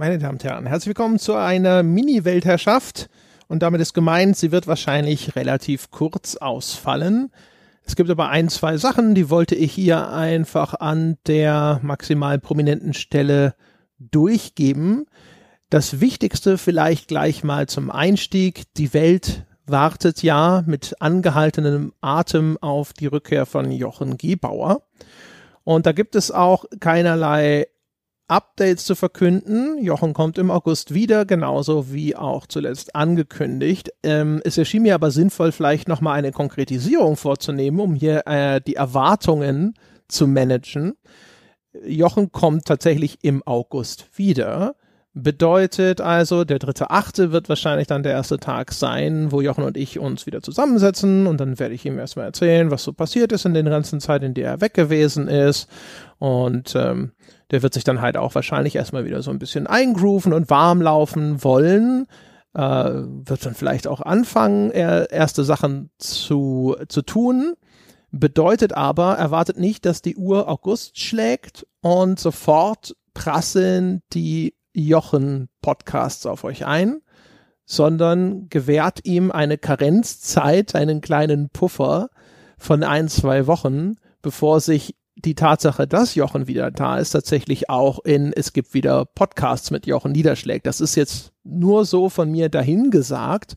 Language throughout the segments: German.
Meine Damen und Herren, herzlich willkommen zu einer Mini-Weltherrschaft. Und damit ist gemeint, sie wird wahrscheinlich relativ kurz ausfallen. Es gibt aber ein, zwei Sachen, die wollte ich hier einfach an der maximal prominenten Stelle durchgeben. Das Wichtigste vielleicht gleich mal zum Einstieg. Die Welt wartet ja mit angehaltenem Atem auf die Rückkehr von Jochen Gebauer. Und da gibt es auch keinerlei Updates zu verkünden. Jochen kommt im August wieder, genauso wie auch zuletzt angekündigt. Ähm, es erschien mir aber sinnvoll, vielleicht nochmal eine Konkretisierung vorzunehmen, um hier äh, die Erwartungen zu managen. Jochen kommt tatsächlich im August wieder. Bedeutet also, der dritte Achte wird wahrscheinlich dann der erste Tag sein, wo Jochen und ich uns wieder zusammensetzen und dann werde ich ihm erstmal erzählen, was so passiert ist in den ganzen Zeit, in der er weg gewesen ist. Und ähm, der wird sich dann halt auch wahrscheinlich erstmal wieder so ein bisschen eingrooven und warm laufen wollen. Äh, wird dann vielleicht auch anfangen, er, erste Sachen zu, zu tun. Bedeutet aber, erwartet nicht, dass die Uhr August schlägt und sofort prasseln die Jochen-Podcasts auf euch ein, sondern gewährt ihm eine Karenzzeit, einen kleinen Puffer von ein, zwei Wochen, bevor sich die Tatsache, dass Jochen wieder da ist, tatsächlich auch in, es gibt wieder Podcasts mit Jochen niederschlägt. Das ist jetzt nur so von mir dahingesagt.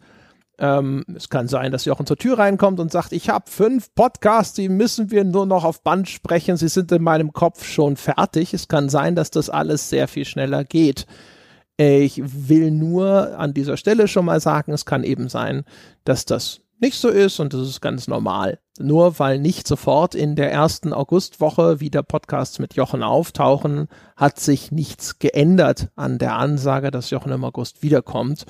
Ähm, es kann sein, dass Jochen zur Tür reinkommt und sagt, ich habe fünf Podcasts, die müssen wir nur noch auf Band sprechen. Sie sind in meinem Kopf schon fertig. Es kann sein, dass das alles sehr viel schneller geht. Ich will nur an dieser Stelle schon mal sagen, es kann eben sein, dass das nicht so ist und das ist ganz normal. Nur weil nicht sofort in der ersten Augustwoche wieder Podcasts mit Jochen auftauchen, hat sich nichts geändert an der Ansage, dass Jochen im August wiederkommt.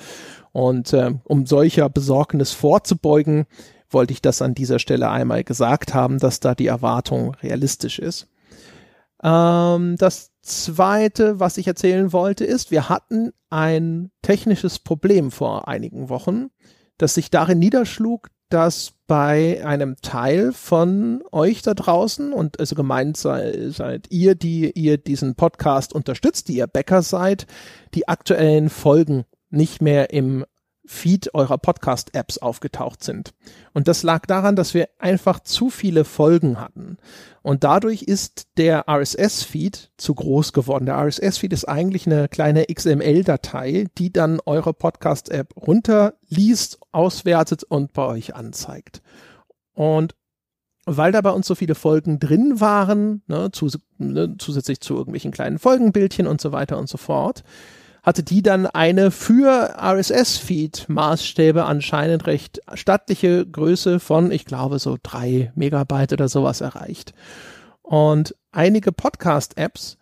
Und äh, um solcher Besorgnis vorzubeugen, wollte ich das an dieser Stelle einmal gesagt haben, dass da die Erwartung realistisch ist. Ähm, das zweite, was ich erzählen wollte, ist, wir hatten ein technisches Problem vor einigen Wochen das sich darin niederschlug, dass bei einem Teil von euch da draußen und also gemeint sei, seid ihr, die ihr diesen Podcast unterstützt, die ihr Bäcker seid, die aktuellen Folgen nicht mehr im Feed eurer Podcast-Apps aufgetaucht sind. Und das lag daran, dass wir einfach zu viele Folgen hatten. Und dadurch ist der RSS-Feed zu groß geworden. Der RSS-Feed ist eigentlich eine kleine XML-Datei, die dann eure Podcast-App runterliest, auswertet und bei euch anzeigt. Und weil da bei uns so viele Folgen drin waren, ne, zus ne, zusätzlich zu irgendwelchen kleinen Folgenbildchen und so weiter und so fort, hatte die dann eine für RSS-Feed-Maßstäbe anscheinend recht stattliche Größe von, ich glaube, so drei Megabyte oder sowas erreicht. Und einige Podcast-Apps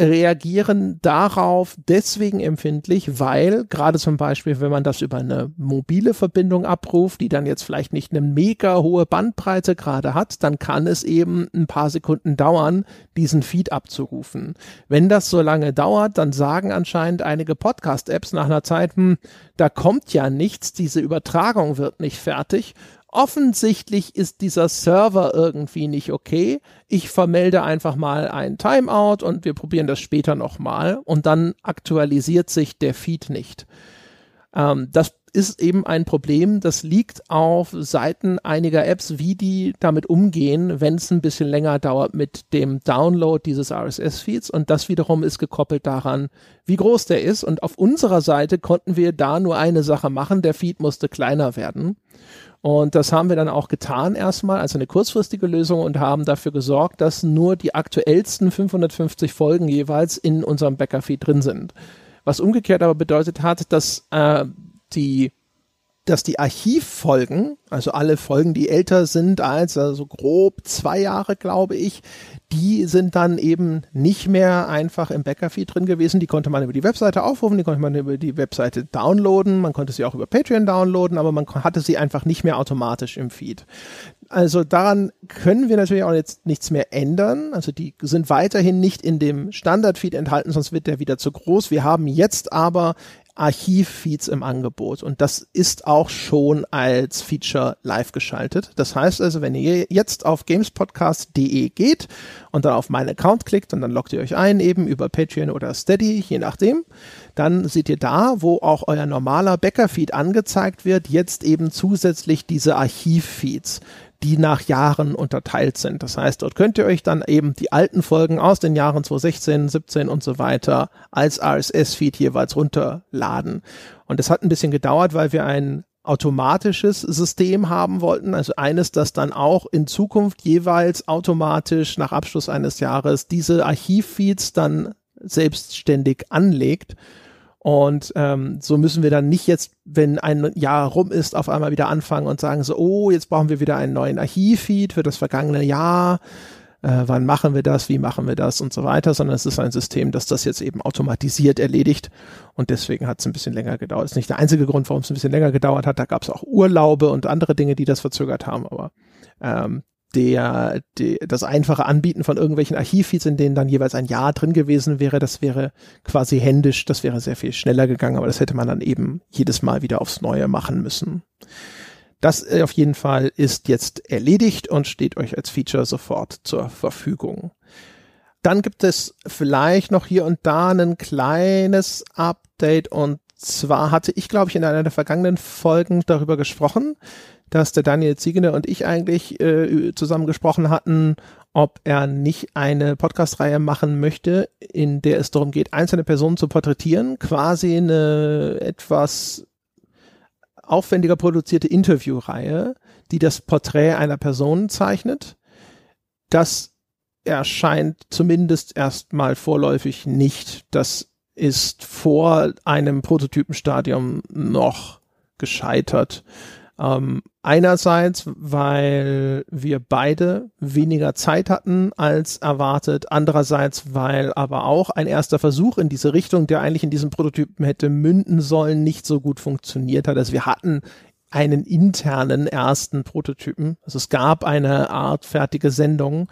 reagieren darauf deswegen empfindlich, weil gerade zum Beispiel, wenn man das über eine mobile Verbindung abruft, die dann jetzt vielleicht nicht eine mega hohe Bandbreite gerade hat, dann kann es eben ein paar Sekunden dauern, diesen Feed abzurufen. Wenn das so lange dauert, dann sagen anscheinend einige Podcast-Apps nach einer Zeit, hm, da kommt ja nichts, diese Übertragung wird nicht fertig offensichtlich ist dieser Server irgendwie nicht okay. Ich vermelde einfach mal ein Timeout und wir probieren das später nochmal und dann aktualisiert sich der Feed nicht. Ähm, das ist eben ein Problem, das liegt auf Seiten einiger Apps, wie die damit umgehen, wenn es ein bisschen länger dauert mit dem Download dieses RSS-Feeds. Und das wiederum ist gekoppelt daran, wie groß der ist. Und auf unserer Seite konnten wir da nur eine Sache machen, der Feed musste kleiner werden. Und das haben wir dann auch getan erstmal als eine kurzfristige Lösung und haben dafür gesorgt, dass nur die aktuellsten 550 Folgen jeweils in unserem Bäckerfeed drin sind. Was umgekehrt aber bedeutet hat, dass äh, die dass die Archivfolgen, also alle Folgen, die älter sind als also grob zwei Jahre, glaube ich, die sind dann eben nicht mehr einfach im Backerfeed drin gewesen. Die konnte man über die Webseite aufrufen, die konnte man über die Webseite downloaden, man konnte sie auch über Patreon downloaden, aber man hatte sie einfach nicht mehr automatisch im Feed. Also daran können wir natürlich auch jetzt nichts mehr ändern. Also die sind weiterhin nicht in dem Standardfeed enthalten, sonst wird der wieder zu groß. Wir haben jetzt aber Archivfeeds im Angebot und das ist auch schon als Feature live geschaltet. Das heißt also, wenn ihr jetzt auf gamespodcast.de geht und dann auf meinen Account klickt und dann loggt ihr euch ein, eben über Patreon oder Steady, je nachdem, dann seht ihr da, wo auch euer normaler Bäcker-Feed angezeigt wird, jetzt eben zusätzlich diese Archivfeeds die nach Jahren unterteilt sind. Das heißt, dort könnt ihr euch dann eben die alten Folgen aus den Jahren 2016, 17 und so weiter als RSS-Feed jeweils runterladen. Und es hat ein bisschen gedauert, weil wir ein automatisches System haben wollten, also eines, das dann auch in Zukunft jeweils automatisch nach Abschluss eines Jahres diese Archivfeeds dann selbstständig anlegt und ähm, so müssen wir dann nicht jetzt, wenn ein Jahr rum ist, auf einmal wieder anfangen und sagen so, oh, jetzt brauchen wir wieder einen neuen Archivfeed für das vergangene Jahr. Äh, wann machen wir das? Wie machen wir das? Und so weiter, sondern es ist ein System, das das jetzt eben automatisiert erledigt. Und deswegen hat es ein bisschen länger gedauert. Ist nicht der einzige Grund, warum es ein bisschen länger gedauert hat. Da gab es auch Urlaube und andere Dinge, die das verzögert haben. Aber ähm, der, der, das einfache Anbieten von irgendwelchen Archivfeeds, in denen dann jeweils ein Jahr drin gewesen wäre, das wäre quasi händisch, das wäre sehr viel schneller gegangen, aber das hätte man dann eben jedes Mal wieder aufs Neue machen müssen. Das äh, auf jeden Fall ist jetzt erledigt und steht euch als Feature sofort zur Verfügung. Dann gibt es vielleicht noch hier und da ein kleines Update und zwar hatte ich, glaube ich, in einer der vergangenen Folgen darüber gesprochen, dass der Daniel Ziegner und ich eigentlich äh, zusammen gesprochen hatten, ob er nicht eine Podcast-Reihe machen möchte, in der es darum geht, einzelne Personen zu porträtieren, quasi eine etwas aufwendiger produzierte Interviewreihe, die das Porträt einer Person zeichnet. Das erscheint zumindest erstmal vorläufig nicht. Das ist vor einem Prototypenstadium noch gescheitert. Ähm, einerseits, weil wir beide weniger Zeit hatten als erwartet. Andererseits, weil aber auch ein erster Versuch in diese Richtung, der eigentlich in diesem Prototypen hätte münden sollen, nicht so gut funktioniert hat. Also wir hatten einen internen ersten Prototypen. Also es gab eine Art fertige Sendung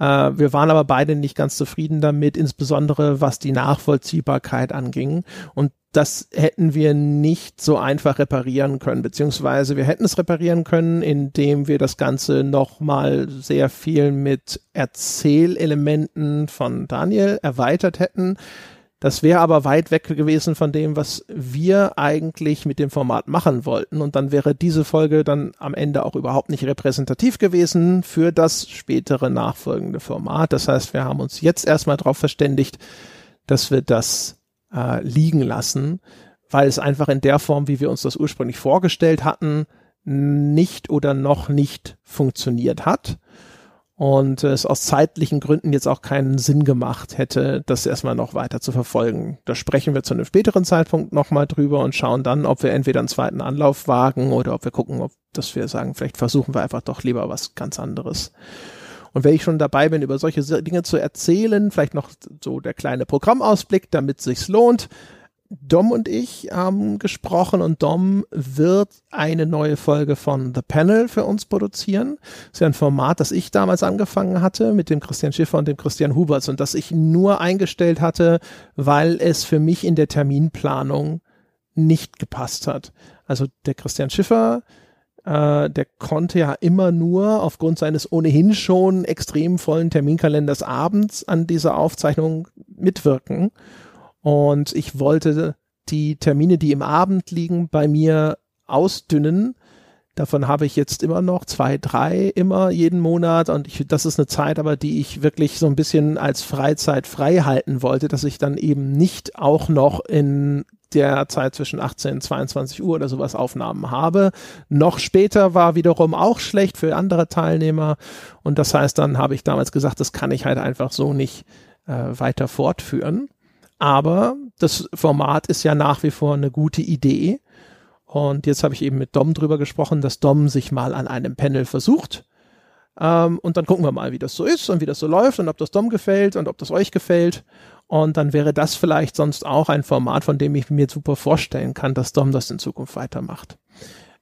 äh, wir waren aber beide nicht ganz zufrieden damit, insbesondere was die Nachvollziehbarkeit anging. Und das hätten wir nicht so einfach reparieren können, beziehungsweise wir hätten es reparieren können, indem wir das Ganze nochmal sehr viel mit Erzählelementen von Daniel erweitert hätten. Das wäre aber weit weg gewesen von dem, was wir eigentlich mit dem Format machen wollten. Und dann wäre diese Folge dann am Ende auch überhaupt nicht repräsentativ gewesen für das spätere nachfolgende Format. Das heißt, wir haben uns jetzt erstmal darauf verständigt, dass wir das äh, liegen lassen, weil es einfach in der Form, wie wir uns das ursprünglich vorgestellt hatten, nicht oder noch nicht funktioniert hat und es aus zeitlichen Gründen jetzt auch keinen Sinn gemacht hätte, das erstmal noch weiter zu verfolgen. Da sprechen wir zu einem späteren Zeitpunkt nochmal drüber und schauen dann, ob wir entweder einen zweiten Anlauf wagen oder ob wir gucken, ob dass wir sagen, vielleicht versuchen wir einfach doch lieber was ganz anderes. Und wenn ich schon dabei bin, über solche Dinge zu erzählen, vielleicht noch so der kleine Programmausblick, damit sich's lohnt. Dom und ich haben gesprochen und Dom wird eine neue Folge von The Panel für uns produzieren. Das ist ja ein Format, das ich damals angefangen hatte mit dem Christian Schiffer und dem Christian Huberts und das ich nur eingestellt hatte, weil es für mich in der Terminplanung nicht gepasst hat. Also der Christian Schiffer, äh, der konnte ja immer nur aufgrund seines ohnehin schon extrem vollen Terminkalenders abends an dieser Aufzeichnung mitwirken. Und ich wollte die Termine, die im Abend liegen, bei mir ausdünnen. Davon habe ich jetzt immer noch zwei, drei immer jeden Monat und ich, das ist eine Zeit, aber die ich wirklich so ein bisschen als Freizeit frei halten wollte, dass ich dann eben nicht auch noch in der Zeit zwischen 18 und 22 Uhr oder sowas Aufnahmen habe. Noch später war wiederum auch schlecht für andere Teilnehmer und das heißt, dann habe ich damals gesagt, das kann ich halt einfach so nicht äh, weiter fortführen. Aber das Format ist ja nach wie vor eine gute Idee. Und jetzt habe ich eben mit Dom drüber gesprochen, dass Dom sich mal an einem Panel versucht. Ähm, und dann gucken wir mal, wie das so ist und wie das so läuft und ob das Dom gefällt und ob das euch gefällt. Und dann wäre das vielleicht sonst auch ein Format, von dem ich mir super vorstellen kann, dass Dom das in Zukunft weitermacht.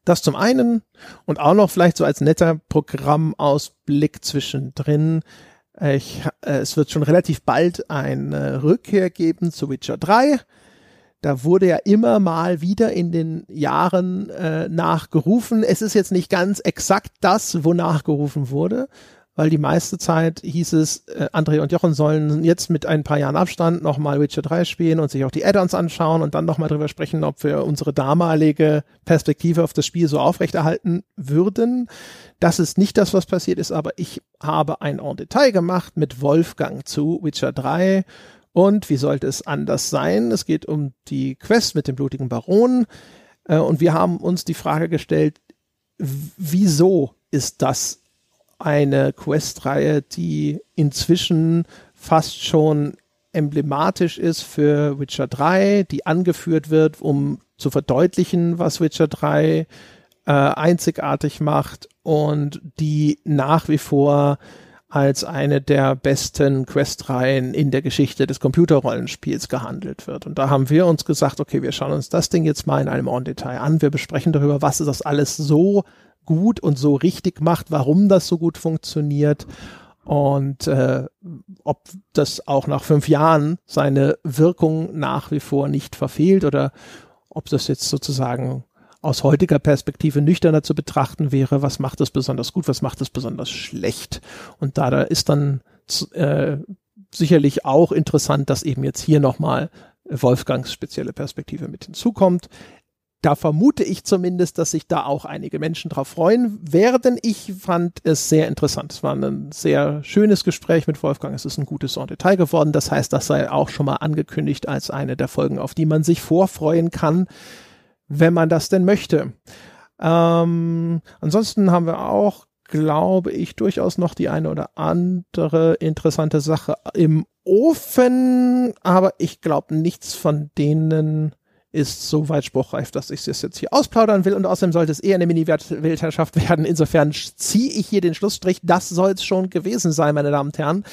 Das zum einen und auch noch vielleicht so als netter Programmausblick zwischendrin. Ich, äh, es wird schon relativ bald eine Rückkehr geben zu Witcher 3. da wurde ja immer mal wieder in den Jahren äh, nachgerufen. Es ist jetzt nicht ganz exakt das, wonach gerufen wurde, weil die meiste Zeit hieß es, äh, André und Jochen sollen jetzt mit ein paar Jahren Abstand nochmal Witcher 3 spielen und sich auch die Add-ons anschauen und dann nochmal drüber sprechen, ob wir unsere damalige Perspektive auf das Spiel so aufrechterhalten würden. Das ist nicht das, was passiert ist, aber ich habe ein En Detail gemacht mit Wolfgang zu Witcher 3 und wie sollte es anders sein? Es geht um die Quest mit dem blutigen Baron. Äh, und wir haben uns die Frage gestellt, wieso ist das eine Questreihe, die inzwischen fast schon emblematisch ist für Witcher 3, die angeführt wird, um zu verdeutlichen, was Witcher 3 äh, einzigartig macht und die nach wie vor als eine der besten Questreihen in der Geschichte des Computerrollenspiels gehandelt wird. Und da haben wir uns gesagt, okay, wir schauen uns das Ding jetzt mal in einem On-Detail an. Wir besprechen darüber, was das alles so gut und so richtig macht, warum das so gut funktioniert und äh, ob das auch nach fünf Jahren seine Wirkung nach wie vor nicht verfehlt oder ob das jetzt sozusagen aus heutiger Perspektive nüchterner zu betrachten wäre, was macht es besonders gut, was macht es besonders schlecht. Und da, da ist dann äh, sicherlich auch interessant, dass eben jetzt hier nochmal Wolfgangs spezielle Perspektive mit hinzukommt da vermute ich zumindest, dass sich da auch einige Menschen drauf freuen werden. Ich fand es sehr interessant. Es war ein sehr schönes Gespräch mit Wolfgang. Es ist ein gutes en Detail geworden. Das heißt, das sei auch schon mal angekündigt als eine der Folgen, auf die man sich vorfreuen kann, wenn man das denn möchte. Ähm, ansonsten haben wir auch, glaube ich, durchaus noch die eine oder andere interessante Sache im Ofen, aber ich glaube nichts von denen ist so weit spruchreif, dass ich es jetzt hier ausplaudern will und außerdem sollte es eher eine Mini-Weltherrschaft werden. Insofern ziehe ich hier den Schlussstrich. Das soll es schon gewesen sein, meine Damen und Herren.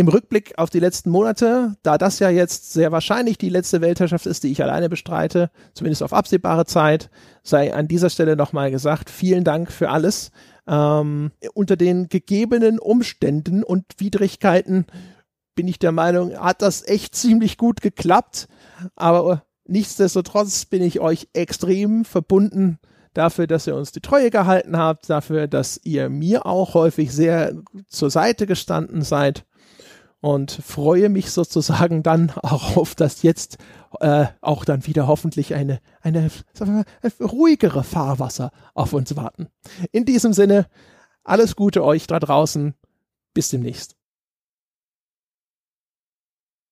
Im Rückblick auf die letzten Monate, da das ja jetzt sehr wahrscheinlich die letzte Weltherrschaft ist, die ich alleine bestreite, zumindest auf absehbare Zeit, sei an dieser Stelle nochmal gesagt, vielen Dank für alles. Ähm, unter den gegebenen Umständen und Widrigkeiten bin ich der Meinung, hat das echt ziemlich gut geklappt. Aber Nichtsdestotrotz bin ich euch extrem verbunden dafür, dass ihr uns die Treue gehalten habt, dafür, dass ihr mir auch häufig sehr zur Seite gestanden seid und freue mich sozusagen dann auch auf das jetzt äh, auch dann wieder hoffentlich eine, eine wir, ruhigere Fahrwasser auf uns warten. In diesem Sinne, alles Gute euch da draußen. Bis demnächst.